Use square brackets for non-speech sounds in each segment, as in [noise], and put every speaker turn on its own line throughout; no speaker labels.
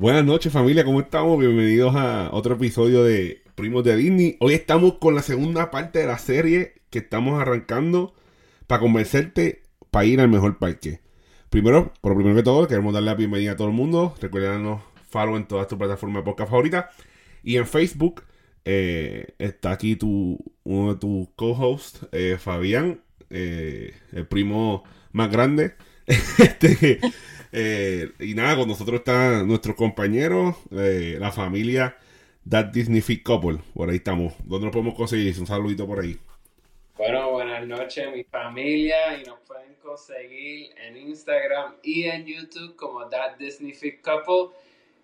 Buenas noches familia, ¿cómo estamos? Bienvenidos a otro episodio de Primos de Disney. Hoy estamos con la segunda parte de la serie que estamos arrancando para convencerte para ir al mejor parque. Primero, por primero que todo, queremos darle la bienvenida a todo el mundo. Recuerden follow en todas tus plataformas de podcast favoritas. Y en Facebook eh, está aquí tu, uno de tus co-hosts, eh, Fabián, eh, el primo más grande. [laughs] este, eh, y nada, con nosotros está nuestro compañero, eh, la familia That Disney Fit Couple. Por ahí estamos. ¿Dónde lo podemos conseguir? Un saludito por ahí.
Bueno, buenas noches mi familia y nos pueden conseguir en Instagram y en YouTube como That Disney Fit Couple.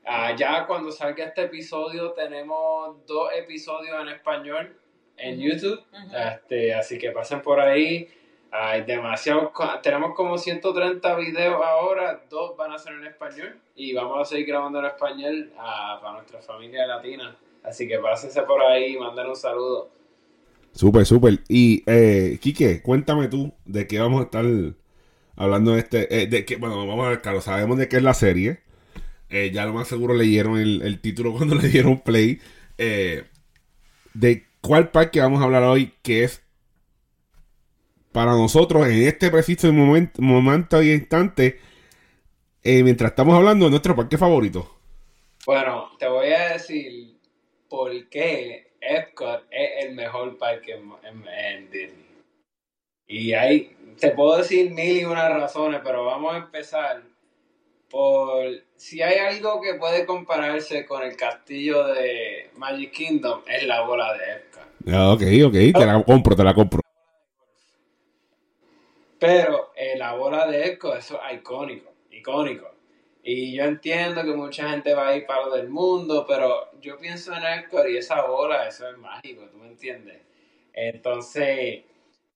Ah, ya cuando salga este episodio tenemos dos episodios en español en YouTube, este, así que pasen por ahí. Hay demasiado, tenemos como 130 videos ahora, dos van a ser en español y vamos a seguir grabando en español ah, para nuestra familia latina. Así que pásense por ahí y manden un saludo.
Súper, súper. Y, eh, Quique, cuéntame tú de qué vamos a estar hablando de este. eh, de que, bueno, vamos a ver, claro, sabemos de qué es la serie. Eh, ya lo más seguro leyeron el, el título [laughs] cuando le dieron play. Eh, de cuál parque vamos a hablar hoy, que es para nosotros en este preciso momento, momento y instante, eh, mientras estamos hablando de nuestro parque favorito.
Bueno, te voy a decir por qué Epcot es el mejor parque en, en- en Disney. Y ahí te puedo decir mil y unas razones, pero vamos a empezar por si hay algo que puede compararse con el castillo de Magic Kingdom, es la bola de Epcot.
Ah, ok, ok, te la compro, te la compro.
Pero eh, la bola de Epcot, eso es icónico, icónico. Y yo entiendo que mucha gente va a ir para lo del mundo, pero yo pienso en Epcot y esa bola, eso es mágico, ¿tú me entiendes? Entonces,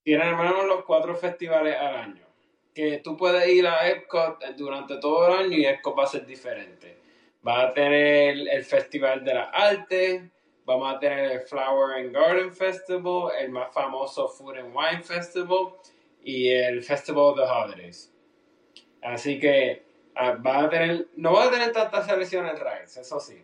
tienen al menos los cuatro festivales al año. Que tú puedes ir a Epcot durante todo el año y Epcot va a ser diferente. Va a tener el Festival de las Artes, vamos a tener el Flower and Garden Festival, el más famoso Food and Wine Festival y el Festival of the Holidays. Así que ah, va a tener, no va a tener tantas selecciones rides, eso sí.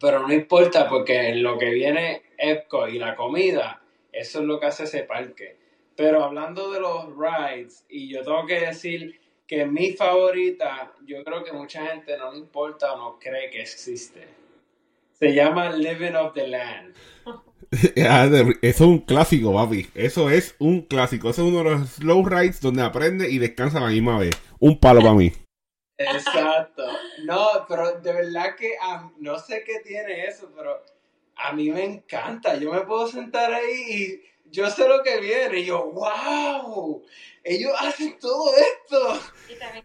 Pero no importa porque lo que viene Epcot y la comida, eso es lo que hace ese parque. Pero hablando de los rides, y yo tengo que decir que mi favorita, yo creo que mucha gente no le importa o no cree que existe. Se llama Living of the Land. [laughs] [laughs]
Ah, Eso es un clásico, papi. Eso es un clásico. Eso es uno de los slow rides donde aprende y descansa a la misma vez. Un palo para mí.
Exacto. No, pero de verdad que no sé qué tiene eso, pero a mí me encanta. Yo me puedo sentar ahí y yo sé lo que viene. Y yo, wow, ellos hacen todo esto.
Y también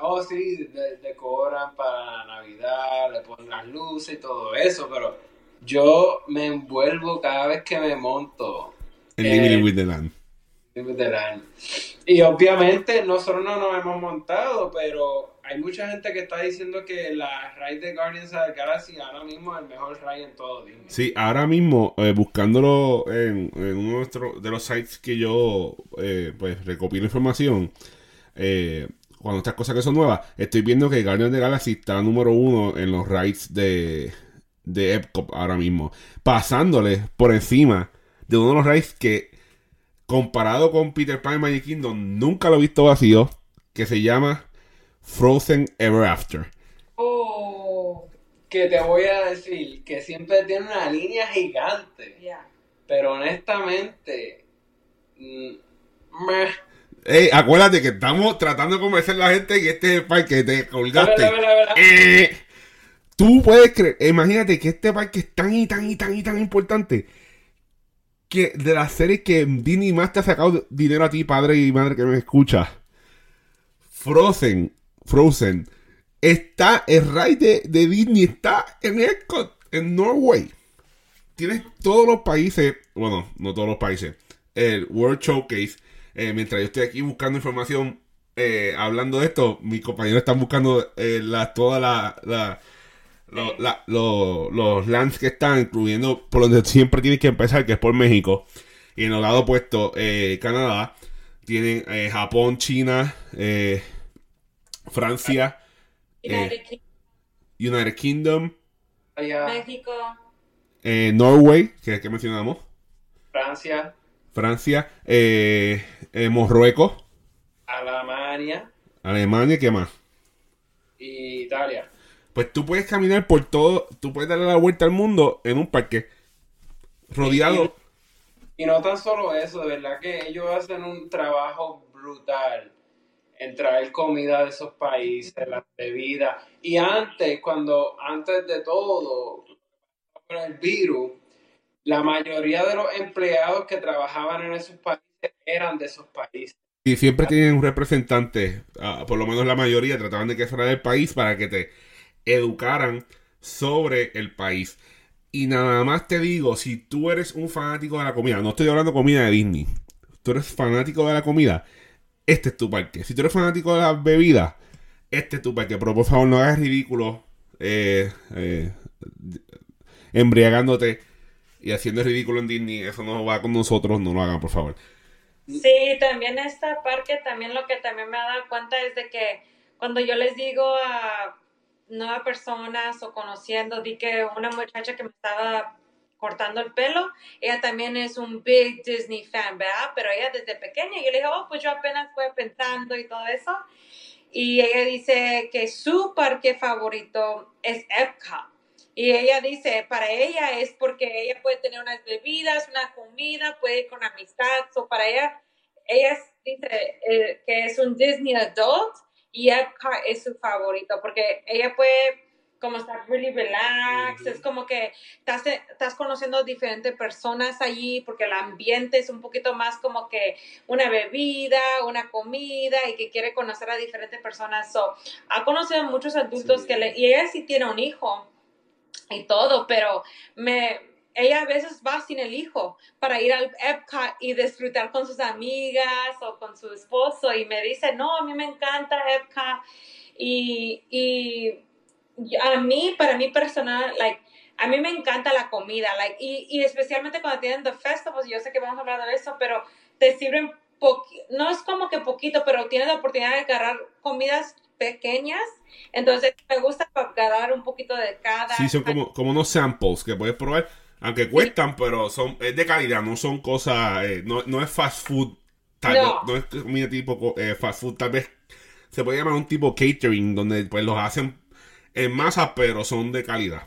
Oh, sí, de- decoran para Navidad, le ponen las luces y todo eso, pero yo me envuelvo cada vez que me monto.
El
Eh,
Living with the Land.
del año. Y obviamente nosotros no nos hemos montado, pero hay mucha gente que está diciendo que la ride de Guardians of the Galaxy ahora mismo es el mejor ride en todo Disney.
Sí, ahora mismo, eh, buscándolo en, en uno de, nuestros- de los sites que yo eh, pues recopilo información, eh, cuando estas cosas que son nuevas, estoy viendo que Guardians of the Galaxy está número uno en los rides de, de Epcot ahora mismo, pasándole por encima de uno de los rides que, comparado con Peter Pan y Magic Kingdom, nunca lo he visto vacío, que se llama Frozen Ever After.
Oh,
Que te voy a decir que siempre tiene una línea gigante,
ya.
pero honestamente, mm, meh.
Ey, acuérdate que estamos tratando de convencer a la gente que este es el parque te colgaste. Eh, tú puedes creer, imagínate que este parque es tan y tan y tan y tan importante que de las series que Disney más te ha sacado dinero a ti, padre y madre que me escucha. Frozen, Frozen, está, el ride de, Disney está en Epcot, en Norway. Tienes todos los países, bueno, no todos los países, el World Showcase. Eh, mientras yo estoy aquí buscando información, eh, hablando de esto, mis compañeros están buscando eh, la, toda la, la- lo- la- lo- los lands que están, incluyendo por donde siempre tienes que empezar, que es por México. Y en el lado opuesto, eh, Canadá. Tienen eh, Japón, China, eh, Francia,
United Kingdom,
United Kingdom,
México,
eh, Norway, que, que mencionamos,
Francia,
Francia, eh, eh, Marruecos,
Alemania
Alemania, ¿qué más?
y Italia.
Pues tú puedes caminar por todo, tú puedes darle la vuelta al mundo en un parque rodeado.
Y no tan solo eso, de verdad que ellos hacen un trabajo brutal en traer comida de esos países, las bebidas. Y antes, cuando, antes de todo, con el virus, la mayoría de los empleados que trabajaban en esos países eran de esos países.
Y siempre tienen un representante, ah, por lo menos la mayoría, trataban de que fuera del país para que te educaran sobre el país. Y nada más te digo, si tú eres un fanático de la comida, no estoy hablando comida de Disney, tú eres fanático de la comida, este es tu parque. Si tú eres fanático de las bebidas, este es tu parque. Pero por favor, no hagas ridículo eh, eh, embriagándote y haciendo ridículo en Disney. Eso no va con nosotros, no lo hagan, por favor.
Sí, también esta parque, también lo que también me ha dado cuenta es de que cuando yo les digo a nuevas personas o conociendo, di que una muchacha que me estaba cortando el pelo, ella también es un big Disney fan, ¿verdad? Pero ella desde pequeña, yo le dije, oh, pues yo apenas fue pensando y todo eso. Y ella dice que su parque favorito es Epcot. Y ella dice, para ella es porque ella puede tener unas bebidas, una comida, puede ir con amistad. So para ella, ella dice eh, que es un Disney adult y Epcot es su favorito porque ella puede como estar really relax, es como que estás, estás conociendo diferentes personas allí porque el ambiente es un poquito más como que una bebida, una comida y que quiere conocer a diferentes personas. So, ha conocido muchos adultos
Sí.
que le, y ella sí tiene un hijo y todo, pero me, ella a veces va sin el hijo para ir al Epcot y disfrutar con sus amigas o con su esposo y me dice, no, a mí me encanta Epcot y, y a mí, para mí personal, like, a mí me encanta la comida, like, y, y especialmente cuando tienen the festivals, yo sé que vamos a hablar de eso, pero te sirven, no es como que poquito, pero tienes la oportunidad de agarrar comidas pequeñas, entonces me gusta agarrar un poquito de cada.
Sí, son como, como unos samples que puedes probar, aunque cuestan, pero son es de calidad, no son cosas, eh, no, no es fast food, tal,
No.
no. es comida tipo eh, fast food, tal vez se puede llamar un tipo catering, donde pues los hacen en masa, pero son de calidad.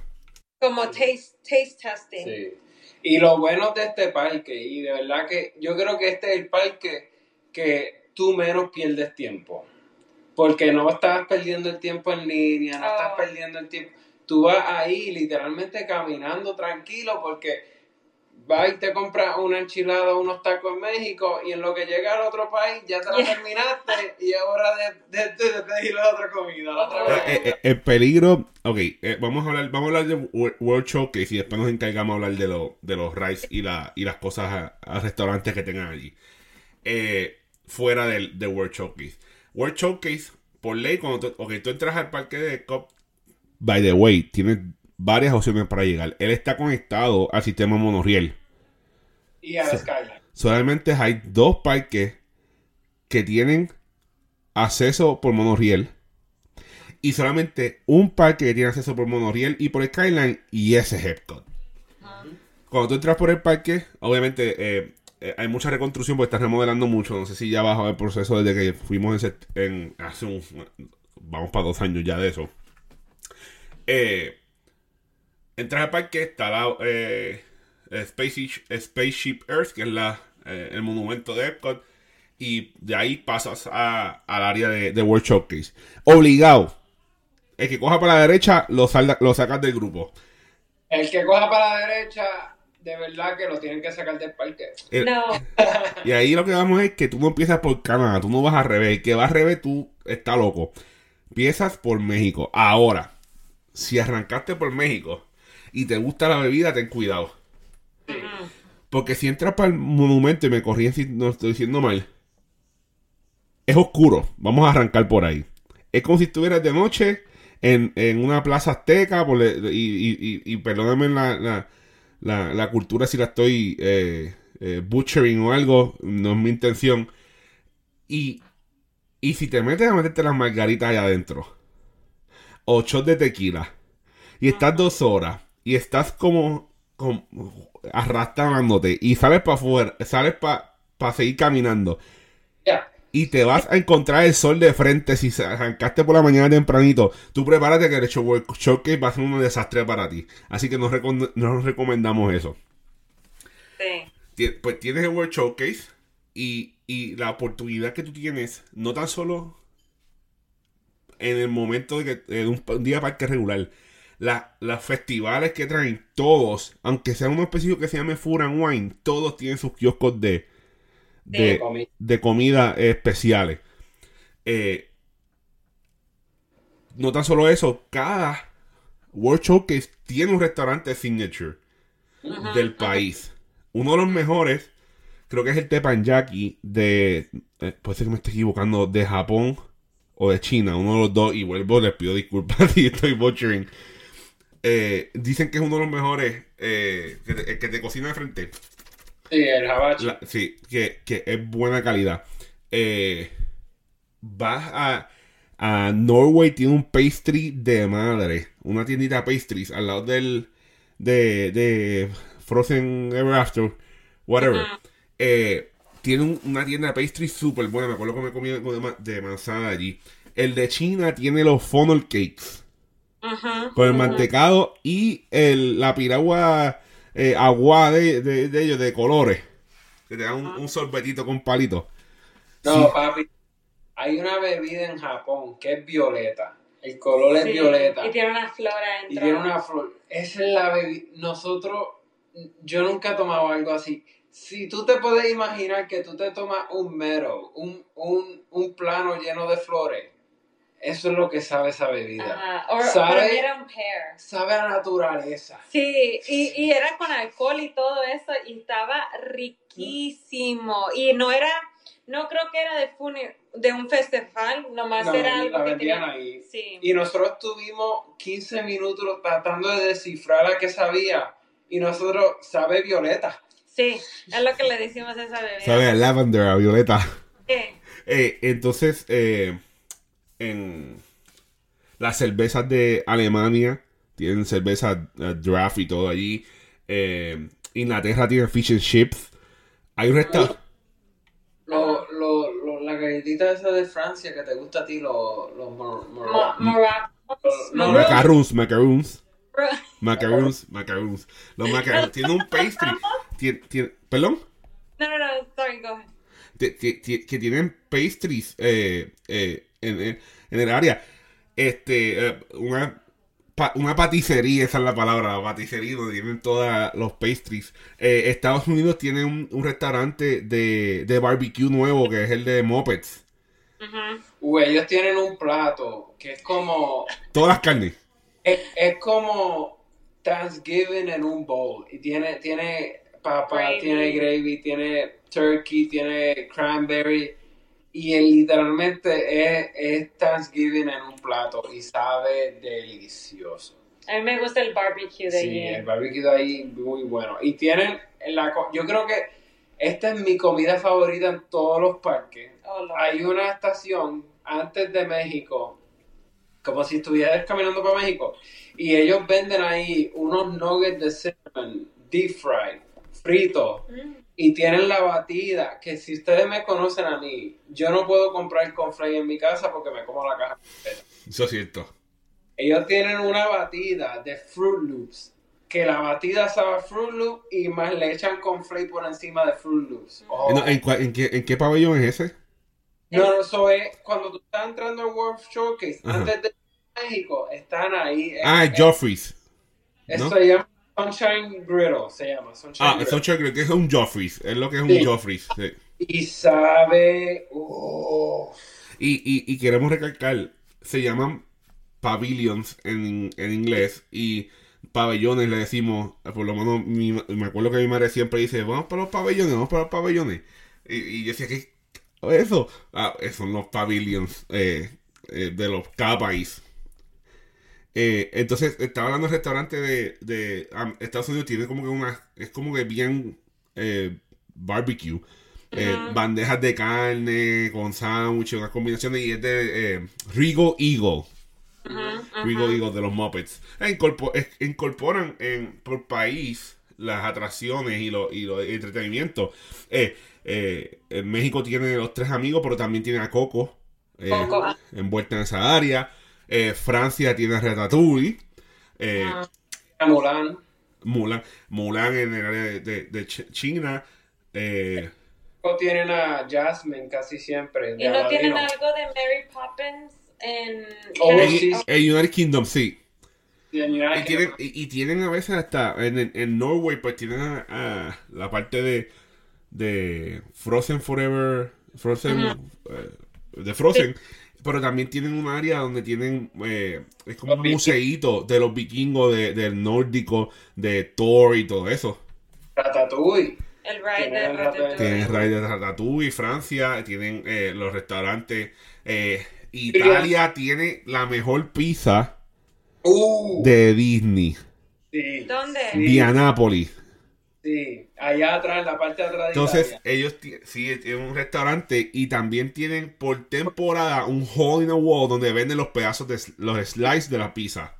como taste, taste testing.
Sí. Y lo bueno de este parque, y de verdad que yo creo que este es el parque que tú menos pierdes tiempo. Porque no estás perdiendo el tiempo en línea, no estás
Oh.
perdiendo el tiempo. Tú vas ahí literalmente caminando tranquilo porque vas y te compras una enchilada o unos tacos en México y en lo que llega al otro país ya te la [laughs]
Yeah.
terminaste y es hora de, de, de- de pedir la otra comida. La otra.
Eh, eh, el peligro, ok, eh, vamos a hablar, vamos a hablar de Wor- World Showcase y después nos encargamos de hablar de, lo- de los rides y, la, y las cosas a, a restaurantes que tengan allí. Fuera del de World Showcase. World Showcase, por ley, cuando tú, ok, tú entras al parque de Cop, by the way, tienes varias opciones para llegar. Él está conectado al sistema monorriel.
Y a la Skyline.
Solamente hay dos parques que tienen acceso por monorriel. Y solamente un parque que tiene acceso por monorriel y por Skyline. Y ese es Epcot. Cuando tú entras por el parque, obviamente eh, eh, hay mucha reconstrucción porque estás remodelando mucho. No sé si ya bajo el proceso desde que fuimos en, set- en- hace un. Vamos para dos años ya de eso. Eh, entras al parque, está la eh, Spaceship, Spaceship Earth, que es la, eh, el monumento de Epcot. Y de ahí pasas a- al área de, de World Showcase. Obligado. El que coja para la derecha lo, salda- lo sacas del grupo.
El que coja para la derecha, de verdad que lo tienen que sacar del parque.
El-
No, [laughs]
Y ahí lo que vamos es que tú no empiezas por Canadá, tú no vas al revés. El que va al revés, tú está loco. Empiezas por México. Ahora, si arrancaste por México y te gusta la bebida, ten cuidado. Porque si entras para el monumento y me corrí no estoy diciendo mal, es oscuro. Vamos a arrancar por ahí. Es como si estuvieras de noche en, en una plaza azteca. por y, y, perdóname la, la, la, la cultura si la estoy eh, eh, butchering o algo. No es mi intención. Y, y si te metes a meterte las margaritas allá adentro. O shot de tequila y estás dos horas y estás como, como arrastrándote y sales para afuera, sales para seguir caminando
Ya.
y te vas a encontrar el sol de frente si se- arrancaste por la mañana tempranito, tú prepárate que el show- showcase va a ser un desastre para ti. Así que no, recom- no recomendamos eso.
Sí.
Pues tienes el World Showcase y, y la oportunidad que tú tienes, no tan solo en el momento de que de un, un día parque regular, la- los festivales que traen todos, aunque sea uno específico que se llame Food and Wine, todos tienen sus kioscos de, de,
De comida.
de comida especiales. Eh, no tan solo eso, cada World Showcase tiene un restaurante signature del país. Uno de los mejores, creo que es el Teppanyaki de, eh, puede ser que me esté equivocando, de Japón o de China, uno de los dos, y vuelvo, les pido disculpas [laughs] si estoy butchering. Eh, dicen que es uno de los mejores, eh, que, te, que te cocina de frente.
Sí, el jabachi.
La- sí, que, que es buena calidad. Eh, vas a, a Norway, tiene un pastry de madre. Una tiendita de pastries al lado del de, de Frozen Ever After, whatever. Eh, tiene un- una tienda de pastries súper buena. Me acuerdo que me comí algo de, ma- de manzana allí. El de China tiene los funnel cakes
Ujú,
con el
ujú.
mantecado y el, la piragua eh, agua de, de, de ellos, de colores. Que te dan un, un sorbetito con palito.
No,
Sí.
papi. Hay una bebida en Japón que es violeta. El color es violeta.
Y tiene una flor
Y
adentro.
tiene una flor. Esa es la bebida. Nosotros, yo nunca he tomado algo así. Si tú te puedes imaginar que tú te tomas un meadow, un, un, un plano lleno de flores, eso es lo que sabe esa bebida.
O,
¿Sabe?
era un pear.
Sabe a naturaleza.
Sí, y, y era con alcohol y todo eso, y estaba riquísimo. Y no era, no creo que era de, funi- de un festival, nomás
No,
era algo
la
que
vendían
tenía-
ahí.
Sí.
Y nosotros estuvimos 15 minutos tratando de descifrar a qué sabía. Y nosotros, sabe violeta.
Sí, es lo que le decimos a esa bebida.
Sabe a lavender, a violeta.
Sí.
Eh, entonces, eh, en las cervezas de Alemania tienen cerveza eh, draft y todo allí. Eh, Inglaterra tiene fish and chips. Hay un restaurante.
Lo, lo, lo- la galletita esa de Francia que te gusta a ti, los
Morocco.
Macaroons, macaroons. Macaroons, macaroons. Los macaroons. Tiene un pastry. Tiene, tiene- ¿Perdón?
No, no, no, sorry, go ahead.
Que tienen pastries eh, eh, en, en- en el área. Este, eh, una, pa- una paticería, esa es la palabra, la paticería donde tienen todos los pastries. Eh, Estados Unidos tiene un, un restaurante de, de barbecue nuevo que es el de Muppets.
Ujú.
Uy, ellos tienen un plato que es como.
Todas las carnes.
Es, es como Thanksgiving en un bowl. Y tiene, tiene papa,
Gravy.
tiene gravy, tiene turkey, tiene cranberry. Y él literalmente es, es Thanksgiving en un plato y sabe delicioso.
A mí me gusta el barbecue de
Sí,
allí.
el barbecue de ahí muy bueno. Y tienen la yo creo que esta es mi comida favorita en todos los parques.
Oh.
Hay una estación antes de México, como si estuvieras caminando para México, y ellos venden ahí unos nuggets de cinnamon, deep fried, fritos,
Mm.
y tienen la batida, que si ustedes me conocen a mí, yo no puedo comprar conflay en mi casa porque me como la caja completa.
Eso es cierto.
Ellos tienen una batida de Fruit Loops. Que la batida sabe a Fruit Loop y más le echan conflay por encima de Fruit Loops. Oh.
No, ¿En, qué, ¿En qué pabellón es ese?
No, no, eso es cuando tú estás entrando al World Showcase,
Ajá.
antes de México, están ahí.
Ah, Joffrey's.
Eso
¿no?
se llama Sunshine Griddle, se llama. Sunshine
Ah,
Griddle.
eso creo que es un Joffrey's. Es lo que es un. Joffrey's. sí.
Y sabe. oh,
Y, y, y queremos recalcar, se llaman pavilions en, en inglés y pabellones le decimos, por lo menos mi- me acuerdo que mi madre siempre dice, vamos para los pabellones, vamos para los pabellones. Y, y yo decía, ¿qué? Eso, ah, son los pavilions eh, eh, de los cada país. Eh, entonces, estaba hablando del restaurante de, de Estados Unidos, tiene como que una, es como que bien eh, barbecue. Eh, bandejas de carne con sándwiches, unas combinaciones y es de Rigo Eagle. Squiggle Eagle de los Muppets. Es- incorporan en, por país las atracciones y los y los entretenimientos. En México tiene los tres amigos, pero también tiene a Coco
Coco, ah.
envuelta en esa área. Eh, Francia tiene a Ratatouille. Eh,
Ah,
A Mulan.
Mulan, Mulan en el área de, de- de Ch- China. Eh,
O tienen a Jasmine casi siempre.
¿Y no tienen algo de Mary Poppins en...
Oh,
en-
sí.
United Kingdom, sí.
Y
tienen,
Kingdom.
y, y tienen a veces hasta en, en, en Norway, pues tienen a, a la parte de, de Frozen Forever, Frozen, de Frozen, pero también tienen un área donde tienen, eh, es como
Los
un museíto de los vikingos, de, del nórdico, de Thor y todo eso.
Ratatouille.
El ride de
Tienen
Ratatouille.
Tienen Ray de Ratatouille, Francia, tienen eh, los restaurantes, eh, Italia tiene la mejor pizza
Uh,
de Disney,
sí.
¿Dónde?
Sí,
Dianápolis.
Sí. Allá atrás, en la parte de atrás de
Entonces,
Italia.
ellos sí tienen un restaurante y también tienen por temporada un hole in the wall donde venden los pedazos de los slices de la pizza.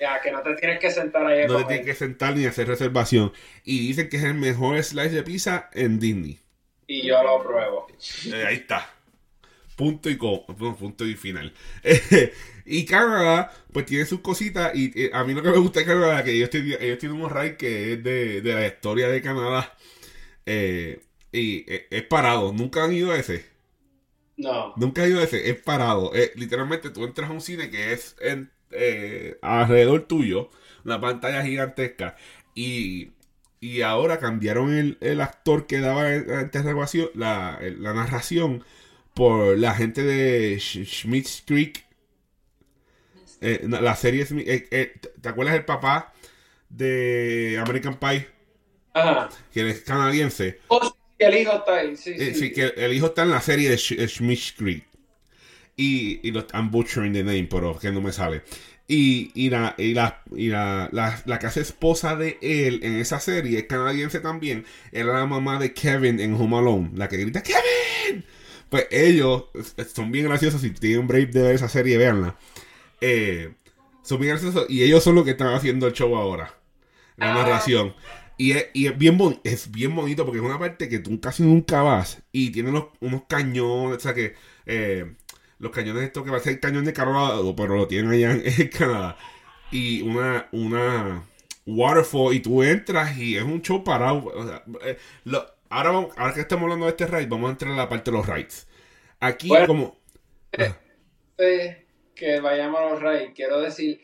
Ya, que no te tienes que sentar ahí a
No te tienes que sentar ni hacer reservación. Y dicen que es el mejor slice de pizza en Disney.
Y yo lo pruebo.
Eh, ahí está. Punto y no, punto y final. [laughs] y Canadá, pues tiene sus cositas. Y eh, a mí lo que me gusta de Canadá que ellos, tienen- ellos tienen un ride que es de, de la historia de Canadá. Eh, y eh, es parado. Nunca han ido a ese.
No.
Nunca he ido a ese, es parado. Eh, literalmente tú entras a un cine que es en, alrededor tuyo, una pantalla gigantesca. Y, y ahora cambiaron el, el actor que daba la la narración, por la gente de Sch- Schmitz Creek. Eh, la serie eh, eh, ¿Te acuerdas el papá de American Pie?
Ajá.
Que es canadiense.
Oh, sí, el hijo está ahí. Sí,
Eh,
sí.
sí, que el hijo está en la serie de Schmitz Creek. Y, y lo, I'm butchering the name, pero que no me sale. Y, y, la, y, la, y la, la, la que hace esposa de él en esa serie, es canadiense también, era la mamá de Kevin en Home Alone, la que grita ¡Kevin! Pues ellos son bien graciosos. Si tienen break de ver esa serie, véanla. Eh, son bien graciosos y ellos son los que están haciendo el show ahora. La
Ah.
narración. Y es, y es bien bon- es bien bonito porque es una parte que tú casi nunca vas y tiene unos, unos cañones, o sea que eh, los cañones estos que va a ser el cañón de Colorado, pero lo tienen allá en, [laughs] en Canadá. Y una, una waterfall y tú entras y es un show parado. o sea, eh, lo- ahora, vamos- ahora que estamos hablando de este ride, vamos a entrar a la parte de los rides. Aquí
Bueno.
como...
Antes que vayamos a los Reyes, quiero decir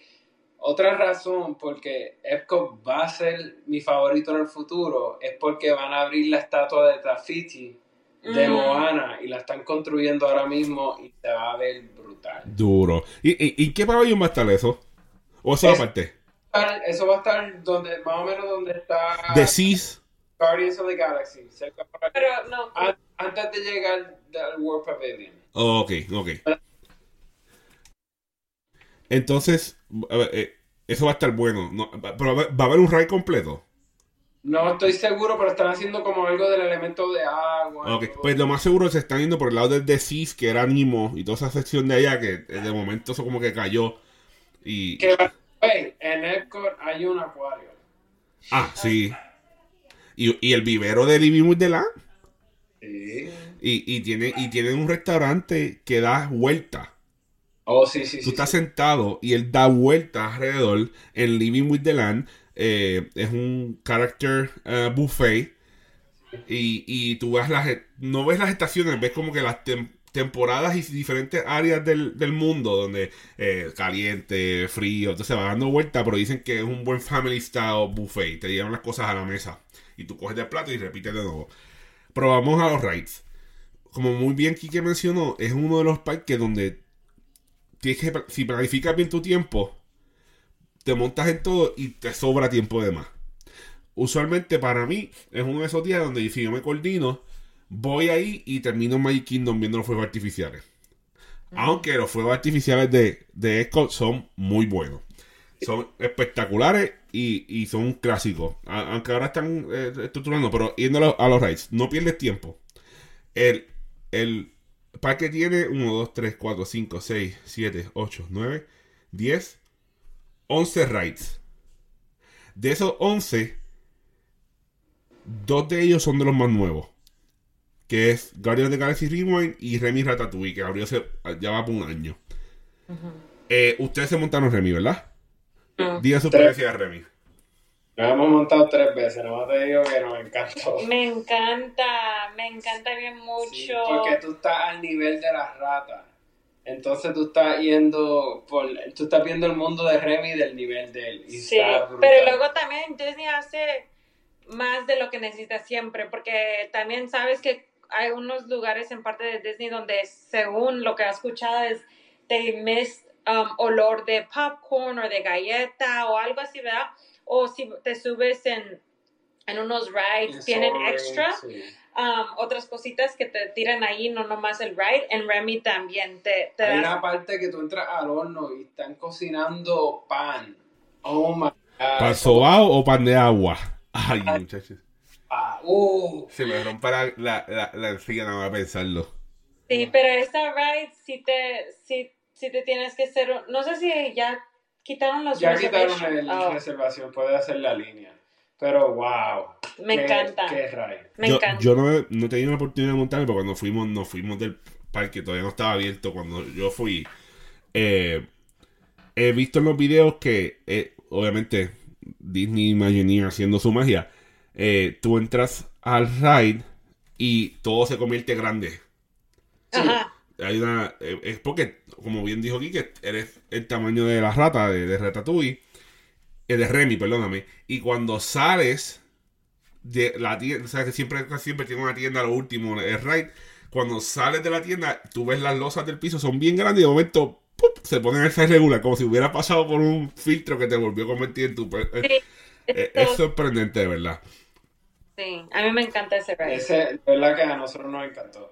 otra razón porque Epcot va a ser mi favorito en el futuro es porque van a abrir la estatua de Tafiti de
Mm.
Moana y la están construyendo ahora mismo y se va a ver brutal.
Duro. ¿Y, y, y qué pabellón va a estar eso? ¿O eso
Es-
aparte?
Eso va a estar donde, más o menos donde está
The Seas.
Guardians of the Galaxy, cerca por ahí.
Pero no,
An- antes de llegar al World Pavilion.
Ok, ok. Entonces, a ver, eh, eso va a estar bueno. No, pero va a haber- va a haber un ride completo.
No estoy seguro, pero están haciendo como algo del elemento de agua.
Ok, pues lo más seguro se están yendo por el lado del The Seas, que era Nemo, y toda esa sección de allá, que eh, de momento eso como que cayó. Y.
Que, hey, en Epcot hay un acuario.
Ah, sí. Y, y el vivero de Living with the Land.
Sí.
Y, y, tiene, y tienen un restaurante que da vuelta.
Oh, sí, sí,
Tú
sí.
estás
sí.
sentado y él da vueltas alrededor en Living with the Land. Eh, es un character eh, buffet. Y, y tú ves las, no ves las estaciones, ves como que las tem- temporadas y diferentes áreas del, del mundo donde eh, caliente, frío, entonces va dando vuelta, pero dicen que es un buen family style buffet. Te llevan las cosas a la mesa y tú coges el plato y repites de nuevo. Pero vamos a los rides. Como muy bien Kike mencionó, es uno de los parques donde tienes que, si planificas bien tu tiempo, te montas en todo y te sobra tiempo de más. Usualmente para mí es uno de esos días donde si yo me coordino, voy ahí y termino en Magic Kingdom viendo los fuegos artificiales. Aunque los fuegos artificiales de, de Epcot son muy buenos. Son espectaculares y, y son un clásico. A- Aunque ahora están eh, estructurando, pero yendo a los, a los rides, no pierdes tiempo. El, el parque tiene 1, 2, 3, 4, 5, 6, 7, 8, 9, 10, 11 rides. De esos 11, dos de ellos son de los más nuevos. Que es Guardians the Galaxy Rewind y Remy Ratatouille, que abrió hace, ya va por un año. Eh, ustedes se montaron Remy, ¿verdad?
Mm.
Diga su de Remy.
Nos hemos montado tres veces, nomás te digo que nos encantó.
Me encanta, me encanta bien mucho.
Sí, porque tú estás al nivel de las ratas. Entonces tú estás yendo por, tú estás viendo el mundo de Remy del nivel de él. Y
Sí, pero luego también Disney hace más de lo que necesita siempre, porque también sabes que hay unos lugares en parte de Disney donde según lo que has escuchado es they miss um, olor de popcorn o de galleta o algo así, ¿verdad? O si te subes en, en unos rides,
En
tienen extra
sí.
um, otras cositas que te tiran ahí, no nomás el ride. En Remy también te, te
Hay
das
una parte que tú entras al horno y están cocinando pan. Oh my god.
¿Pan sobao o pan de agua? Ay, muchachos.
Ah, uh.
Se me rompe la, la, la, la nada más pensarlo.
Sí, pero esa ride sí te, sí, sí te tienes que hacer, un- no sé si ya quitaron los
Ya quitaron
reservation.
el
Oh,
reservación, puedes hacer la línea. Pero wow.
me
qué-
encanta,
Qué rayo.
me
yo,
encanta.
yo no, no tenido la oportunidad de montarme, pero cuando fuimos, nos fuimos del parque, todavía no estaba abierto. Cuando yo fui, eh, he visto en los videos que, eh, obviamente, Disney Imagineer haciendo su magia. eh, tú entras al ride y todo se convierte grande.
Ajá,
Hay una, eh, es porque, como bien dijo aquí, que eres el tamaño de la rata de, de Ratatouille, eh, de Remy, perdóname. Y cuando sales de la tienda, o sea que siempre, siempre tiene una tienda a lo último, el ride. Cuando sales de la tienda, tú ves las losas del piso, son bien grandes y de momento ¡pup! se ponen esa regular, como si hubiera pasado por un filtro que te volvió a convertir en tu. eh,
sí,
eh,
esto-
es sorprendente, de verdad.
sí, a mí me encanta ese ride.
Ese, de verdad que a nosotros nos encantó.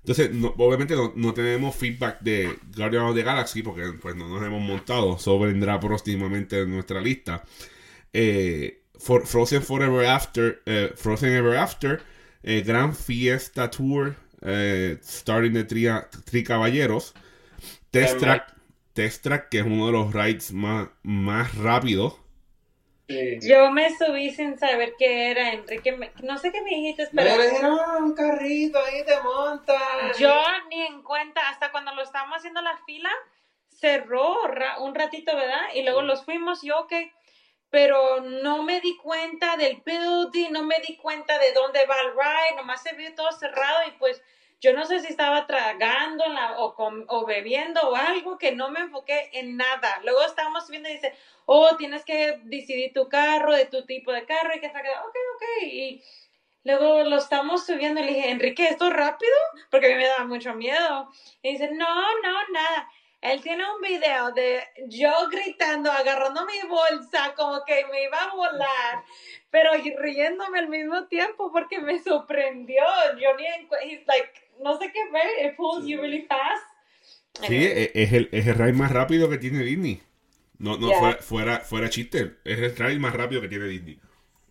Entonces, no- obviamente no, no tenemos feedback de Guardians of the Galaxy porque pues no nos hemos montado. Eso vendrá próximamente en nuestra lista. Eh, For- Frozen Forever After, eh, Frozen Ever After, eh, Gran Fiesta Tour, starting de Tria- Tri Caballeros, Test. Track, Test Track, que es uno de los rides más, más rápidos.
Sí.
Yo me subí sin saber qué era, Enrique, me- no sé qué me dijiste,
Me
pero
le dijeron, "Ah, un carrito ahí te montas.
yo ni en cuenta, hasta cuando lo estábamos haciendo la fila, cerró un ratito, ¿verdad? Y luego los fuimos, yo, ok, pero no me di cuenta del building, no me di cuenta de dónde va el ride, nomás se vio todo cerrado y pues yo no sé si estaba tragando la- o, com- o bebiendo o algo que no me enfoqué en nada. Luego estábamos viendo y dice, oh, tienes que decidir tu carro, de tu tipo de carro y que está ok, ok. Y luego lo estamos subiendo y le dije, Enrique, ¿esto es rápido? Porque a mí me daba mucho miedo. Y dice, no, no, nada. Él tiene un video de yo gritando, agarrando mi bolsa, como que me iba a volar, pero riéndome al mismo tiempo porque me sorprendió. Yo ni he's like, no sé qué ver, it pulls you really fast.
Sí, e- es el, es el ride más rápido que tiene Disney. No, no fuera, fuera, fuera chiste. Es el ride más rápido que tiene Disney.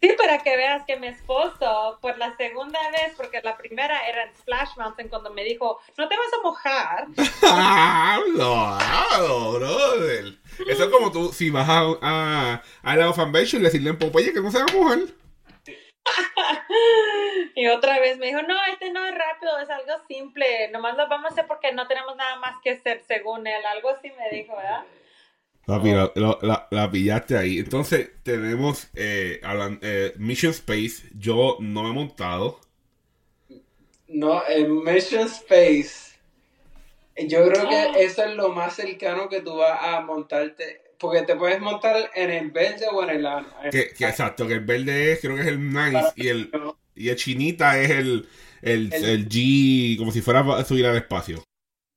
Sí, para que veas que mi esposo, por la segunda vez, porque la primera era en Splash Mountain, cuando me dijo, no te vas a mojar.
¡Hablo! ¡Hablo, brother! Eso es como tú, si vas a, a, a la fanbase y decirle en Popeye que no se va a mojar.
Y otra vez me dijo, no, este no es rápido, es algo simple, nomás lo vamos a hacer porque no tenemos nada más que hacer, según él. Algo así me dijo, ¿verdad?
Papi, la, la- la- la pillaste ahí. Entonces, tenemos eh, eh, Mission Space. Yo no me he montado.
No, en Mission Space, yo creo que
Ah.
eso es lo más cercano que tú vas a montarte. Porque te puedes montar en el verde o en el an-
Que, que exacto, que el verde es, creo que es el Nice. Y el, y el Chinita es el, el,
El-
el G, como si fuera a subir al espacio.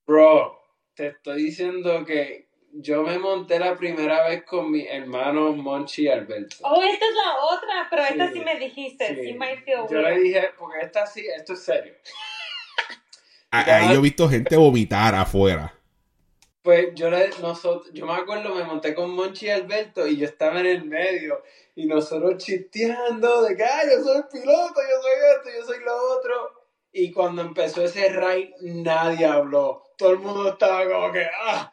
Bro, te estoy diciendo que yo me monté la primera vez con mi hermano Monchi Alberto.
Oh, esta es la otra, pero esta
Sí.
sí me dijiste, sí,
Sí.
might feel
Yo le dije, porque esta sí, esto es serio.
A- [laughs]
Ya.
Ahí yo he visto gente vomitar afuera.
Pues yo le, nosotros, yo me acuerdo, me monté con Monchi y Alberto y yo estaba en el medio y nosotros chisteando de que "Ah, yo soy el piloto, yo soy esto, yo soy lo otro. Y cuando empezó ese ride, nadie habló. Todo el mundo estaba como que, ah,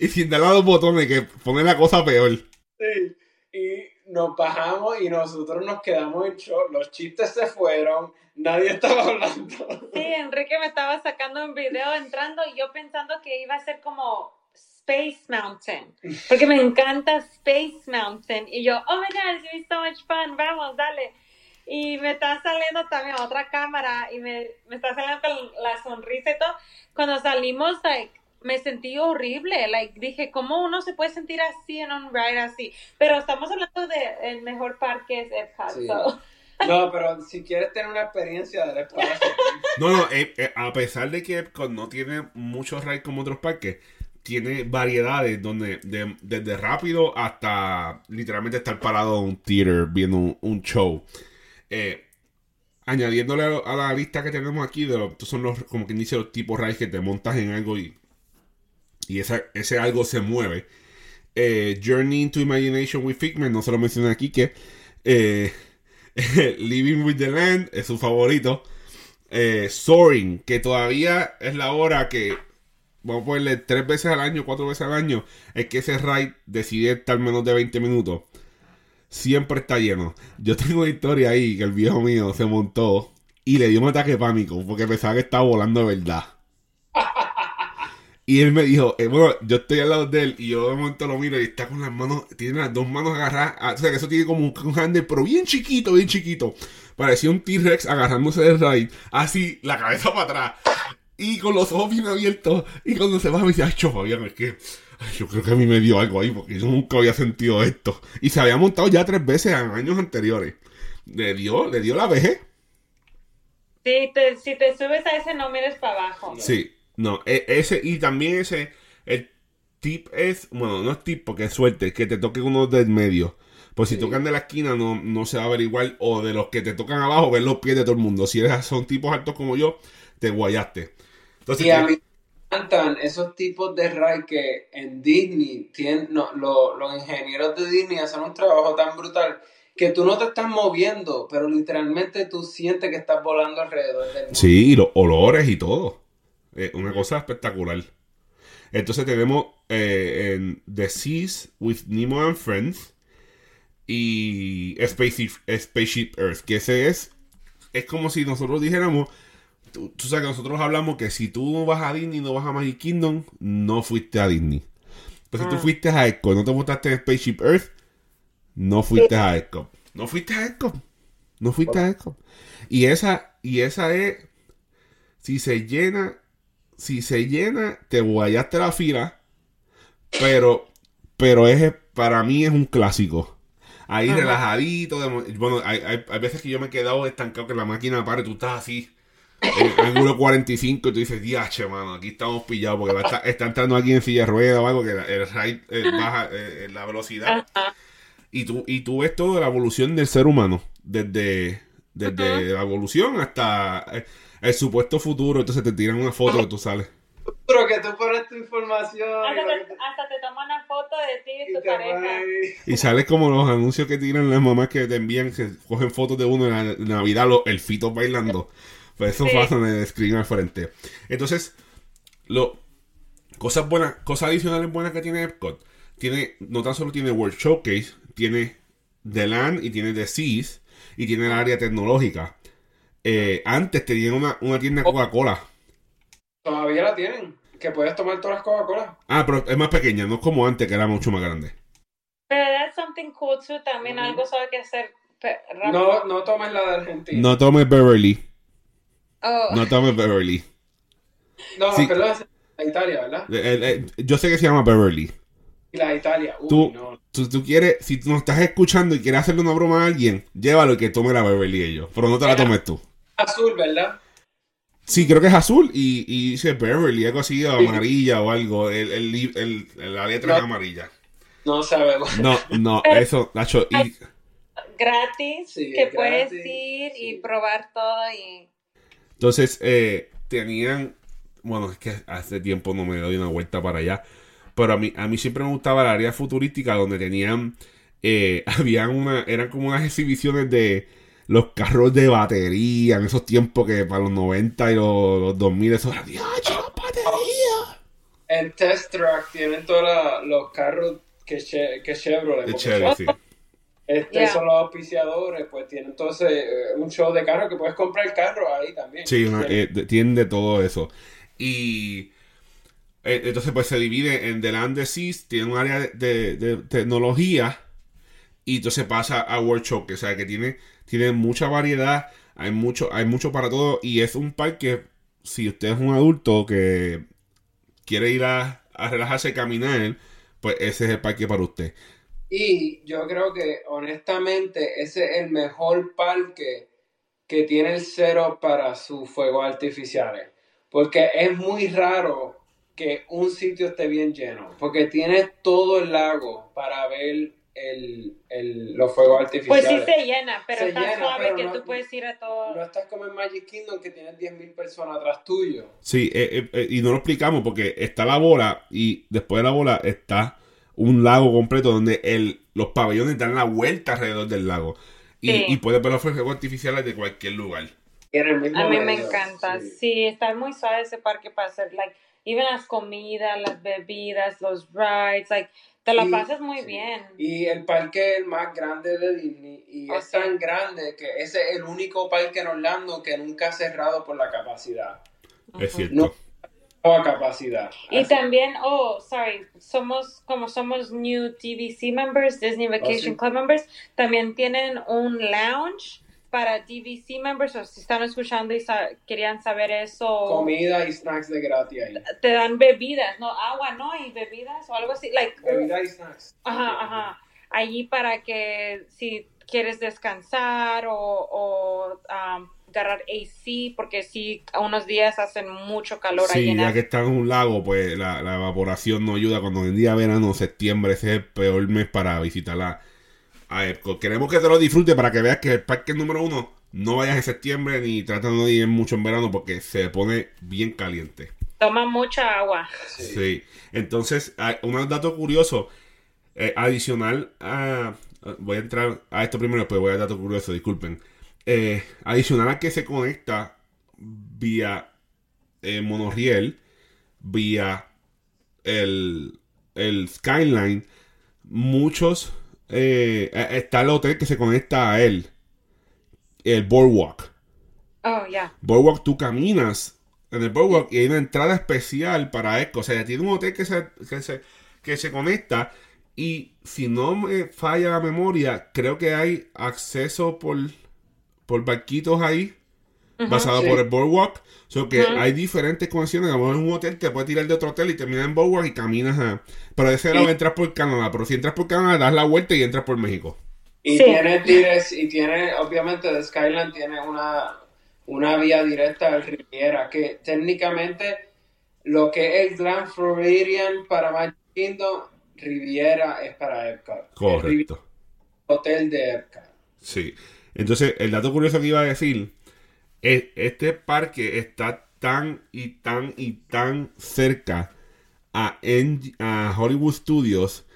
Y, y sin darle a los botones, que pone la cosa peor.
sí. Y nos bajamos y nosotros nos quedamos en shock. Los chistes se fueron, nadie estaba hablando.
Sí, Enrique me estaba sacando un video entrando y yo pensando que iba a ser como Space Mountain, porque me encanta Space Mountain. Y yo, oh my god, it's gonna be so much fun, vamos, dale. Y me está saliendo también otra cámara y me, me está saliendo con la sonrisa y todo. Cuando salimos, like, me sentí horrible. Like, dije, ¿cómo uno se puede sentir así en un ride así? Pero estamos hablando de el mejor parque es Epcot.
Sí.
so.
No, pero si quieres tener una experiencia del espacio, [laughs]
No, no, eh, eh, a pesar de que Epcot no tiene muchos rides como otros parques, tiene variedades donde de- desde rápido hasta literalmente estar parado en un theater viendo un, un show. Eh, añadiéndole a, la lista que tenemos aquí, de los, estos son los, como quien dice, los tipos rides que te montas en algo y, y esa- ese algo se mueve. Eh, Journey into Imagination with Figment, no se lo mencioné aquí, que eh, [laughs] Living with the Land es su favorito. Eh, Soaring, que todavía es la hora que vamos a ponerle tres veces al año, cuatro veces al año, es que ese ride decide estar menos de 20 minutos. Siempre está lleno. Yo tengo una historia ahí que el viejo mío se montó y le dio un ataque pánico porque pensaba que estaba volando de verdad. Y él me dijo, eh, bueno, yo estoy al lado de él y yo de momento lo miro y está con las manos, tiene las dos manos agarradas, ah, o sea que eso tiene como un, un pero bien chiquito, bien chiquito. Parecía un T-Rex agarrándose del ride, así, la cabeza para atrás, y con los ojos bien abiertos, y cuando se va me dice, ay, cho, Fabián, es que yo creo que a mí me dio algo ahí, porque yo nunca había sentido esto. Y se había montado ya tres veces en años anteriores. Le dio, le dio la vejez.
Sí, te- si te subes a ese no mires para abajo.
Sí, no, e- ese, y también ese, el tip es, bueno, no es tip porque es suerte, que te toque uno del medio. Pues si
Sí.
tocan de la esquina no, no se va a ver igual, o de los que te tocan abajo, ver los pies de todo el mundo. Si eres, son tipos altos como yo, te guayaste. Entonces,
Y a mí encantan esos tipos de ride que en Disney tienen, no, lo- los ingenieros de Disney hacen un trabajo tan brutal que tú no te estás moviendo, pero literalmente tú sientes que estás volando alrededor del mundo.
Sí, los olores y todo. Eh, una cosa espectacular. Entonces tenemos eh, en The Seas with Nemo and Friends y Spaceship, Spaceship Earth, que ese es, es como si nosotros dijéramos, tú, tú sabes que nosotros hablamos que si tú vas a Disney, no vas a Magic Kingdom, no fuiste a Disney. Pues si tú
Ah.
fuiste a Epcot, no te montaste en Spaceship Earth, no fuiste a Epcot. No fuiste a Epcot. No fuiste a Epcot. Y esa, y esa es, si se llena, si se llena, te guayaste la fila, pero, pero es, para mí es un clásico. Ahí
Ajá.
relajadito, de bueno, hay, hay, hay veces que yo me he quedado estancado que la máquina para, tú estás así, ángulo 45 y tú dices, diache, mano, aquí estamos pillados porque va a estar- está entrando aquí en silla de ruedas o algo que el ride eh, baja eh, la velocidad.
Ajá.
Y tú, y tú ves toda la evolución del ser humano, desde, desde
Ajá.
la evolución hasta eh, el supuesto futuro. Entonces te tiran una foto que tú sales.
Pero que tú pones tu información
Hasta te,
que
hasta te toman una foto de ti y
y
tu pareja.
Y sales como los anuncios que tiran las mamás que te envían, que cogen fotos de uno en la en Navidad, lo- el fito bailando. Pues eso
Sí.
pasa en el screen al frente. Entonces, lo, cosas buenas, cosas adicionales buenas que tiene Epcot. Tiene, no tan solo tiene World Showcase, tiene The Land y tiene The Seas y tiene el área tecnológica. Eh, antes tenían una, una tienda de Coca-Cola.
Todavía la tienen, que puedes tomar todas las Coca-Cola.
Ah, pero es más pequeña, no es como antes que era mucho más grande.
Pero that's something cool too, también algo solo que hacer rápido.
No, no tomes la de Argentina.
No tomes Beverly,
Oh.
no tomes Beverly.
No,
Sí.
perdón, es la de Italia, ¿verdad?
Eh, eh, yo sé que se llama Beverly.
La de Italia. Uy,
Tú,
no.
tú, tú quieres, si tú nos estás escuchando y quieres hacerle una broma a alguien, llévalo y que tome la Beverly ellos. Pero no te la tomes tú.
Azul, ¿verdad?
Sí, creo que es azul y, y dice Beverly, algo así, o amarilla o algo. El, el, la letra es amarilla.
No sabemos.
No, no, [laughs] eso, Nacho. Y,
Gratis,
Sí,
que
gratis,
puedes ir y probar todo y...
entonces, eh, tenían, bueno, es que hace tiempo no me doy una vuelta para allá. Pero a mí, a mí siempre me gustaba la área futurística donde tenían, eh, [laughs] habían una, eran como unas exhibiciones de los carros de batería en esos tiempos que para los 90 y los, los 2000 eso era, "Diache, las baterías!
En Test Track tienen todos los carros que, Che- que Chevrolet.
De Chevy, sí.
Este
Yeah.
son los auspiciadores, pues tienen entonces eh, un show de carro que puedes comprar el carro ahí también.
Sí, una- eh, de- tienen de todo eso. Y eh, entonces pues se divide en The Land the Seas, tiene un área de, tecnología y entonces pasa a World Showcase, o sea que tiene, tiene mucha variedad, hay mucho, hay mucho para todo y es un parque, si usted es un adulto que quiere ir a, a relajarse y caminar, pues ese es el parque para usted.
Y yo creo que honestamente ese es el mejor parque que tiene el cero para sus fuegos artificiales. Porque es muy raro que un sitio esté bien lleno. Porque tienes todo el lago para ver el, el- los fuegos
Pues
artificiales.
sí se llena, pero
Se
está
llena,
suave
pero
que
no-
tú puedes ir a todo.
No estás como en Magic Kingdom que tienes 10.000 personas atrás tuyo.
Sí, eh, eh, eh, y no lo explicamos porque está la bola y después de la bola está un lago completo donde el, los pabellones dan la vuelta alrededor del lago. Y,
Sí.
y puedes ver los fuegos artificiales de cualquier lugar.
A mí me encanta,
sí.
sí. está muy suave ese parque para hacer, like, even las comidas, las bebidas, los rides, like, te la
Y-
pasas muy
sí.
bien.
Y el parque es el más grande de Disney y
Oh,
es
sí.
tan grande que ese es el único parque en Orlando que nunca ha cerrado por la capacidad.
Es cierto.
No. Capacidad.
Y
Así-
también, oh, sorry, somos, como somos new DVC members, Disney Vacation
sí.
Club members, también tienen un lounge para DVC members, o si están escuchando y sa- querían saber eso,
comida y snacks de gratis ahí.
te dan bebidas, no, agua, ¿no? Y bebidas o algo así, like,
Bebida y snacks.
Ajá, ajá. Allí para que si quieres descansar o, o um, agarrar AC, porque sí, a unos días hacen mucho calor ahí
Sí,
en
ya que está en un lago, pues la, la evaporación no ayuda. Cuando en día verano, septiembre, ese es el peor mes para visitar a, a Epcot. Queremos que te lo disfrutes para que veas que el parque número uno no vayas en septiembre ni tratando de ir mucho en verano porque se pone bien caliente.
Toma mucha agua.
Sí.
Sí. Entonces, un dato curioso, eh, adicional a... Voy a entrar a esto primero, después voy al dato curioso, disculpen. Eh, adicional a que se conecta vía eh, monorriel, vía el, el Skyline, muchos... eh, eh, está el hotel que se conecta a él, el Boardwalk.
Oh, ya.
Boardwalk, tú caminas en el Boardwalk y hay una entrada especial para esto. O sea, tiene un hotel que se, que se, que se conecta y si no me falla la memoria, creo que hay acceso por, por barquitos ahí, basado
Sí.
por el Boardwalk. O sea, que
Ujú.
hay diferentes conexiones. A lo mejor en un hotel te puedes tirar de otro hotel y terminar en Boardwalk y caminas a... Pero de ese lado
Sí.
entras por Canadá, pero si entras por Canadá das la vuelta y entras por México.
Y
Sí.
tiene direct- y tiene, obviamente, de Skyline tiene una, una vía directa al Riviera, que técnicamente lo que es el Grand Floridian para Magic Kingdom, Riviera es para Epcot. El Riviera
Correcto.
Hotel de Epcot.
Sí. Entonces, el dato curioso que iba a decir es este parque está tan y tan y tan cerca a, Hollywood Studios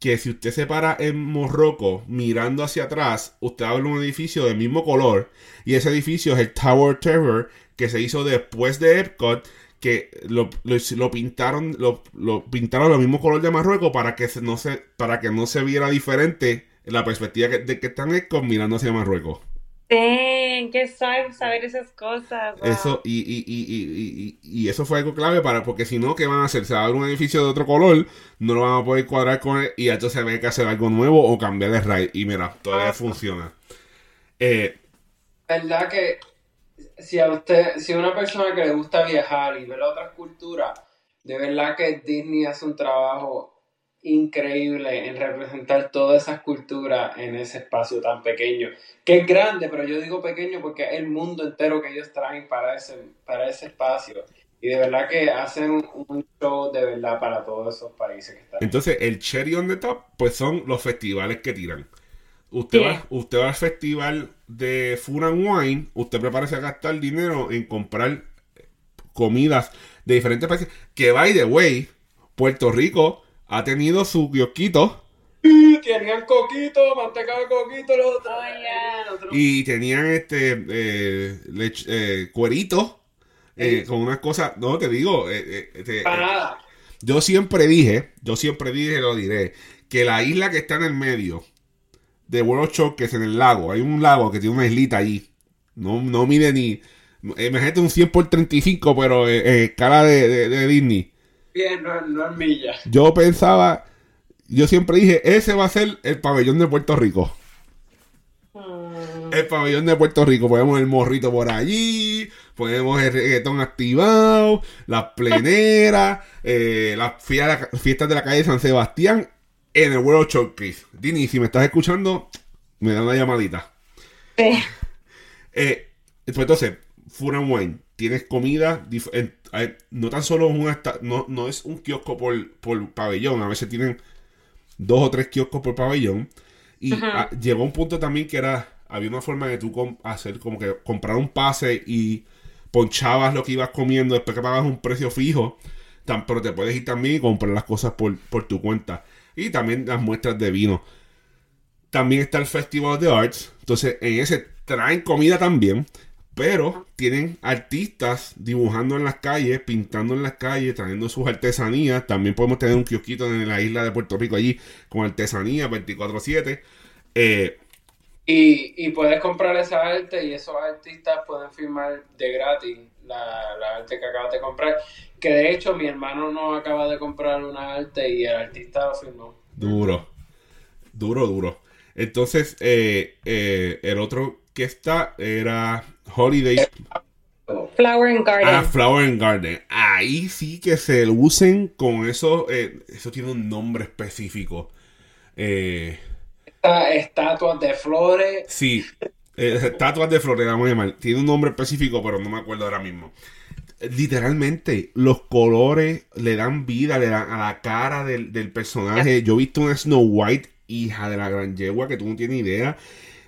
que si usted se para en Morroco mirando hacia atrás, usted va a ver un edificio del mismo color y ese edificio es el Tower Terror que se hizo después de Epcot que lo, lo, lo pintaron lo, pintaron mismo color de Marruecos para que no se para que no se viera diferente la perspectiva que- de que están mirando hacia Marruecos.
Dang, qué suave saber esas cosas. wow.
Eso, y, y, y, y, y, y eso fue algo clave para, porque si no, ¿qué van a hacer? Se va a ver un edificio de otro color, no lo van a poder cuadrar con él, y entonces hay que hacer algo nuevo o cambiar de raíz. Y mira, todavía
Ah.
funciona. Eh,
verdad que si a usted, si a una persona que le gusta viajar y ver otras culturas, de verdad que Disney hace un trabajo increíble en representar todas esas culturas en ese espacio tan pequeño, que es grande, pero yo digo pequeño porque es el mundo entero que ellos traen para ese, para ese espacio. Y de verdad que hacen un show de verdad para todos esos países que están.
entonces, el cherry on the top, pues son los festivales que tiran. Usted,
Sí.
va, usted va al festival de Food and Wine, usted prepárese a gastar dinero en comprar comidas de diferentes países. Que, by the way, Puerto Rico ha tenido su kiosquito
Tenían coquito, manteca de coquito, los otros.
Oh, yeah.
nosotros-
y tenían este eh, lech- eh, cuerito eh,
Sí.
con unas cosas. No, te digo, eh, eh, te-
Para nada.
Yo siempre dije, yo siempre dije, lo diré, que la isla que está en el medio de World Show, que es en el lago, hay un lago que tiene una islita allí. No, no mide ni. Imagínate un 100 por 35, pero eh, eh, escala de, de, de Disney.
No, no.
Yo pensaba, yo siempre dije, ese va a ser el pabellón de Puerto Rico.
Mm.
El pabellón de Puerto Rico. Podemos el morrito por allí, podemos el reggaetón activado, las pleneras, [laughs] eh, las fiestas de la calle San Sebastián en el World Showcase. Dini, si me estás escuchando, me da una llamadita. Eh, pues entonces, Food and Wine, tienes comida, no tan solo es un esta- no, no es un kiosco por, por pabellón, a veces tienen dos o tres kioscos por pabellón. Y ah, llegó un punto también que era, había una forma de tú hacer como que comprar un pase y ponchabas lo que ibas comiendo, después que pagas un precio fijo, pero te puedes ir también y comprar las cosas por, por tu cuenta. Y también las muestras de vino. También está el Festival de Arts. Entonces, en ese traen comida también. Pero tienen artistas dibujando en las calles, pintando en las calles, trayendo sus artesanías. También podemos tener un kiosquito en la isla de Puerto Rico allí con artesanía 24-7. Eh,
Y, y puedes comprar esa arte y esos artistas pueden firmar de gratis la, la arte que acabas de comprar. Que de hecho mi hermano no acaba de comprar una arte y el artista lo firmó.
duro. Duro, duro. Entonces, eh, eh, el otro que está era Holiday
Flower and Garden.
Ah, Flower and Garden. Ahí sí que se lucen con eso. eh, eso tiene un nombre específico. Eh,
Esta- Estatuas de flores.
sí. eh, estatuas de Florida, vamos a llamar. Tiene un nombre específico, pero no me acuerdo ahora mismo. Literalmente, los colores le dan vida, le dan a la cara del, del personaje. Yo he visto una Snow White, hija de la gran yegua, que tú no tienes idea.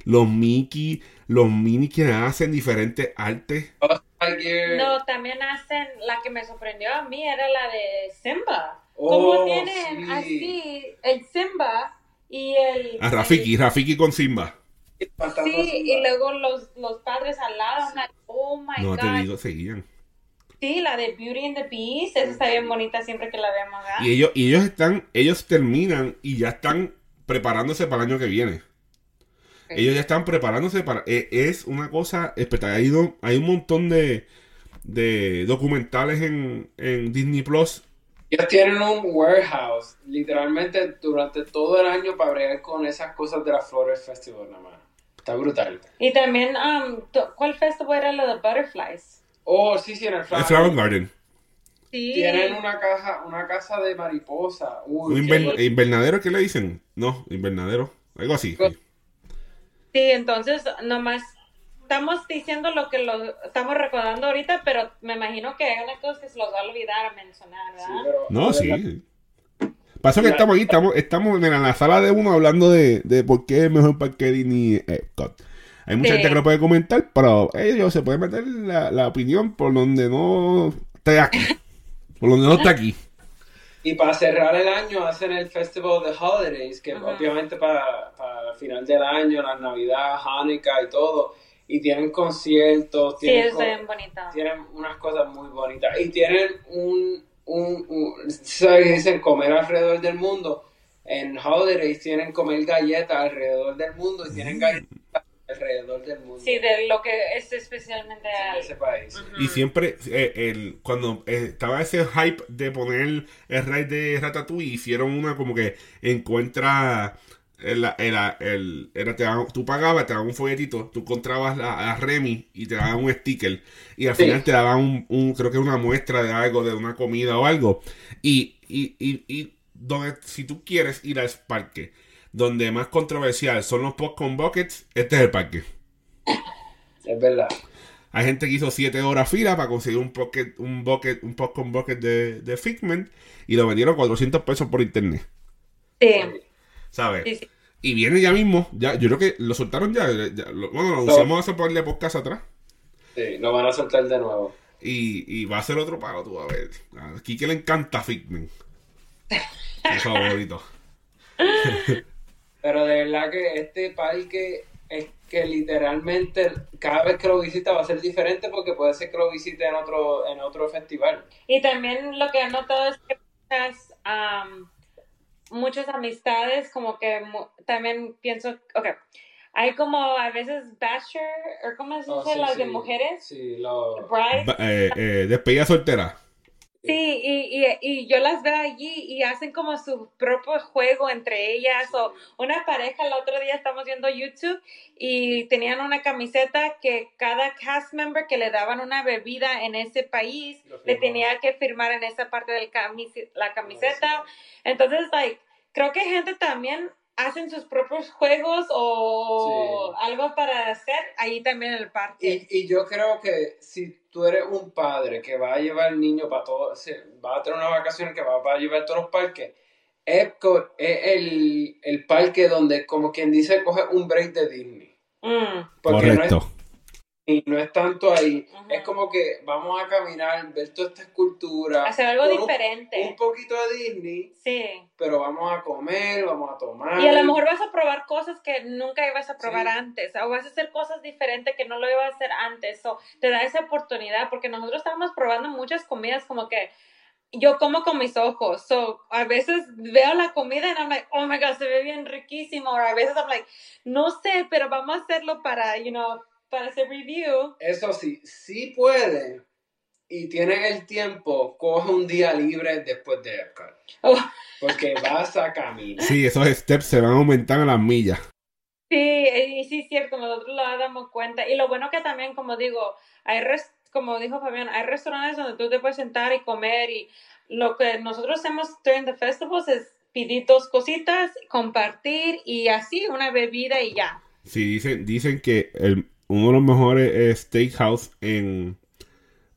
Los Mickey, los Mini que hacen diferentes artes.
No, también hacen, la que me sorprendió a mí era la de Simba.
Oh,
Como tienen
sí.
así el Simba y el...
A Rafiki, Rafiki con Simba.
Sí, y luego los, los padres al lado. Like, oh my
No
God.
te digo, seguían.
Sí, la de Beauty and the Beast, esa está bien bonita siempre que la veamos acá.
Y ellos, y ellos están, ellos terminan y ya están preparándose para el año que viene. Ellos ya están preparándose para. e- Es una cosa espectacular. Hay, un- hay un montón de, de documentales en, en Disney Plus.
Ellos tienen un warehouse, literalmente durante todo el año para bregar con esas cosas de la Flores Festival nada más. Está brutal.
Y también, um, ¿cuál festival era lo de Butterflies?
Oh, sí, sí, en el
El
Flower.
Garden.
Sí.
Tienen una caja, una casa de mariposa. Uy,
Un
qué.
¿Invernadero qué le dicen? No, invernadero. Algo así.
Sí, entonces nomás estamos diciendo lo que lo estamos recordando ahorita, pero me imagino que hay cosas que se los va a olvidar mencionar,
Sí,
¿verdad?
pero-
No, sí. Pasa que estamos aquí, estamos, estamos mira, en la sala de uno hablando de, de por qué es mejor parque Disney Epcot. Hay mucha
Sí.
gente que lo puede comentar, pero ellos se pueden meter la, la opinión por donde no esté aquí. Por donde no está aquí.
Y para cerrar el año hacen el Festival de Holidays, que obviamente para, para el final del año, la Navidad, Hanukkah y todo. Y tienen conciertos,
Sí,
tienen,
es
co-
bien bonita.
tienen unas cosas muy bonitas. Y tienen un, un, un- ¿sabes? qué Dicen comer alrededor del mundo. En Holidays tienen comer galletas alrededor del mundo y tienen galletas alrededor del mundo.
Sí, de lo que es especialmente
ese país.
Y siempre, eh, el, cuando eh, estaba ese hype de poner el raid de Ratatouille, hicieron una como que encuentra. El, el, el- era, te daban- tú pagabas, te daban un folletito, tú encontrabas a, a Remy y te daban un sticker. Y al
Sí.
final te daban un, un- creo que una muestra de algo, de una comida o algo. Y, y, y, y donde, si tú quieres ir al parque, donde más controversial son los popcorn buckets, este es el parque.
Es verdad.
Hay gente que hizo 7 horas fila para conseguir un pocket, un bucket, un popcorn bucket de, de Figment y lo vendieron 400 pesos por internet.
Sí,
¿Sabes?
sí, sí.
Y viene ya mismo, ya, yo creo que lo soltaron ya, ya, lo- bueno, lo anunciamos hace par de podcast atrás.
Sí, lo van a soltar de nuevo.
Y, y va a ser otro pago, tú a ver. A Kike le encanta Figment. [laughs] Su favorito. [laughs]
Pero de verdad que este parque es que literalmente cada vez que lo visita va a ser diferente porque puede ser que lo visite en otro en otro festival.
Y también lo que he notado es que muchas, am, muchas amistades, como que mu- también pienso, ok, hay como a veces bachelor, o ¿cómo se
Oh,
dice?
sí,
las de mujeres,
Sí, lo...
bride.
Eh, eh, despedida soltera.
Sí, y, y, y yo las veo allí y hacen como su propio juego entre ellas o una pareja, el otro día estamos viendo YouTube y tenían una camiseta que cada cast member que le daban una bebida en ese país le tenía que firmar en esa parte de la camiseta. Entonces, like, creo que gente también hacen sus propios juegos o algo para hacer ahí también en el parque.
Y, y yo creo que si tú eres un padre que va a llevar al niño para todo, va a tener una vacación que va, va a llevar a todos los parques, Epcot es el, el parque donde, como quien dice, coge un break de Disney.
Mm,
Porque no es,
Correcto.
Y no es tanto ahí. Es como que vamos a caminar, ver toda esta escultura.
hacer algo
con un-
diferente.
Un poquito de Disney,
Sí.
pero vamos a comer, vamos a tomar.
Y a lo mejor vas a probar cosas que nunca ibas a probar
Sí.
antes, o vas a hacer cosas diferentes que no lo ibas a hacer antes, o te da esa oportunidad, porque nosotros estábamos probando muchas comidas como que yo como con mis ojos, so a veces veo la comida y I'm like, oh my god, se ve bien riquísimo, o a veces I'm like, no sé, pero vamos a hacerlo para, you know, para hacer review.
Eso sí, sí puede y tienen el tiempo, coge un día libre después de Epcot.
Oh,
Porque vas a caminar.
Sí, esos steps se van a aumentar a las millas.
Sí, y sí es cierto, nosotros lo damos cuenta. Y lo bueno que también, como digo, hay res- como dijo Fabián, hay restaurantes donde tú te puedes sentar y comer y lo que nosotros hacemos during the festivals es pedir dos cositas, compartir y así una bebida y ya.
Sí, dicen, dicen que el- uno de los mejores eh, steakhouse en,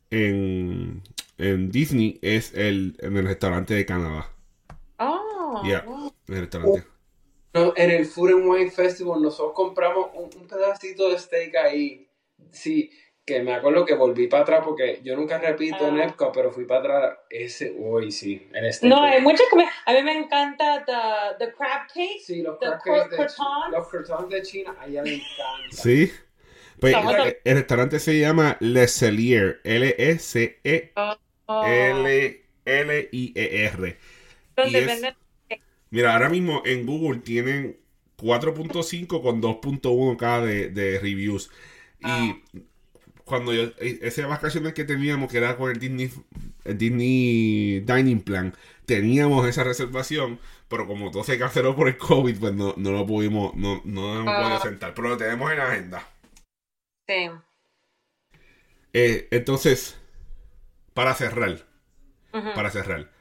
en, en Disney es el, en el restaurante de Canadá.
Oh,
Yeah, en el restaurante.
No, en el Food and Wine Festival nosotros compramos un, un pedacito de steak ahí. Sí, que me acuerdo que volví para atrás porque yo nunca repito en
Ah.
Epcot, pero fui para atrás. Ese, uy, sí.
No, hay mucha comida. A mí me encanta the, the crab cake.
Sí, los
the
crackers de, los croutons de China, a ella le encanta.
Sí. Pues
Estamos
el, el restaurante se llama Le Cellier. L-E-C-E-L-L-I-E-R. Y es-
venden.
Mira, ahora mismo en Google tienen 4.5 con 2.1 cada de, de reviews.
Ah.
Y cuando yo, e- esas vacaciones que teníamos, que era con el Disney, el Disney Dining Plan, teníamos esa reservación, pero como todo se canceló por el COVID, pues no, no lo pudimos, no, no hemos
Ah.
podido sentar, pero lo tenemos en la agenda.
Sí.
Eh, entonces, para cerrar, para cerrar,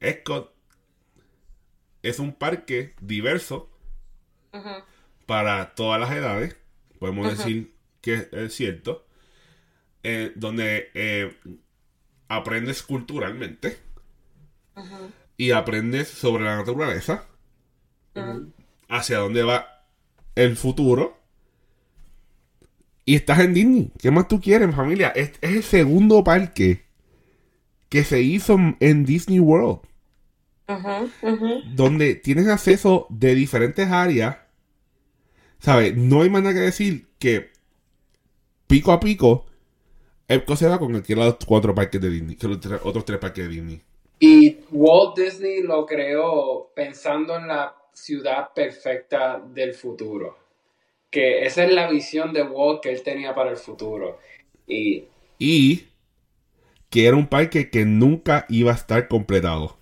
Epcot es un parque diverso para todas las edades, podemos decir que es cierto, eh, donde eh, aprendes culturalmente y aprendes sobre la naturaleza, hacia dónde va el futuro. Y estás en Disney. ¿Qué más tú quieres, familia? Es, es el segundo parque que se hizo en Disney World.
Ujú.
donde tienes acceso de diferentes áreas. ¿Sabes? No hay más nada que decir que pico a pico, Epcot se va con cualquiera de los cuatro parques de Disney, que los tres- otros tres parques de Disney.
Y Walt Disney lo creó pensando en la ciudad perfecta del futuro. Que esa es la visión de Walt que él tenía para el futuro. Y
Y que era un parque que nunca iba a estar completado.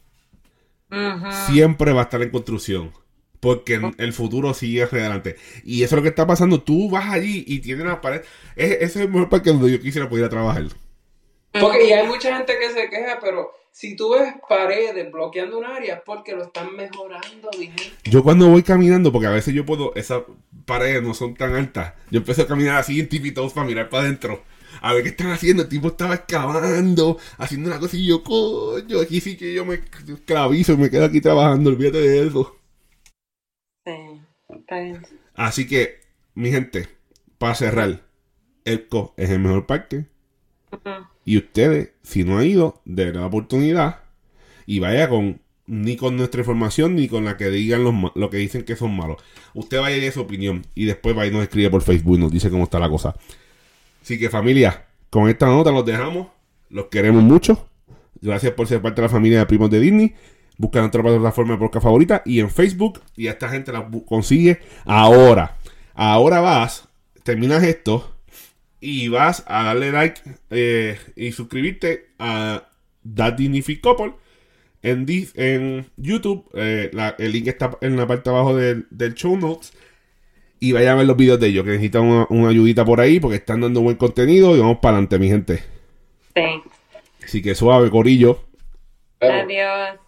Siempre va a estar en construcción. Porque el futuro sigue hacia adelante. Y eso es lo que está pasando. Tú vas allí y tienes una pared. Es- Ese es el mejor parque donde yo quisiera poder trabajar.
Porque y hay mucha gente que se queja, pero si tú ves paredes bloqueando un área es porque lo están mejorando, gente.
Yo cuando voy caminando, porque a veces yo puedo, esas paredes no son tan altas, yo empecé a caminar así en tipitos para mirar para adentro. A ver qué están haciendo. El tipo estaba excavando, haciendo una cosa y yo, coño, aquí sí que yo me esclavizo y me quedo aquí trabajando, olvídate de eso.
Sí. Está bien.
Así que, mi gente, para cerrar, Elco es el mejor parque. Y ustedes, si no han ido, denle la oportunidad y vaya con ni con nuestra información ni con la que digan los lo que dicen que son malos. Usted vaya y dé su opinión y después va y nos escribe por Facebook y nos dice cómo está la cosa. Así que familia, con esta nota los dejamos. Los queremos mucho. Gracias por ser parte de la familia de Primos de Disney. Busca nuestra plataforma de podcast favorita y en Facebook. Y esta gente la consigue ahora. Ahora vas, terminas esto y vas a darle like eh, y suscribirte a That Dignified Couple en, Dis- en YouTube. Eh, la- el link está en la parte de abajo del, del show notes. Y vayan a ver los videos de ellos, que necesitan una, una ayudita por ahí porque están dando buen contenido y vamos para adelante, mi gente.
Sí.
Así que suave, corillo.
Adiós.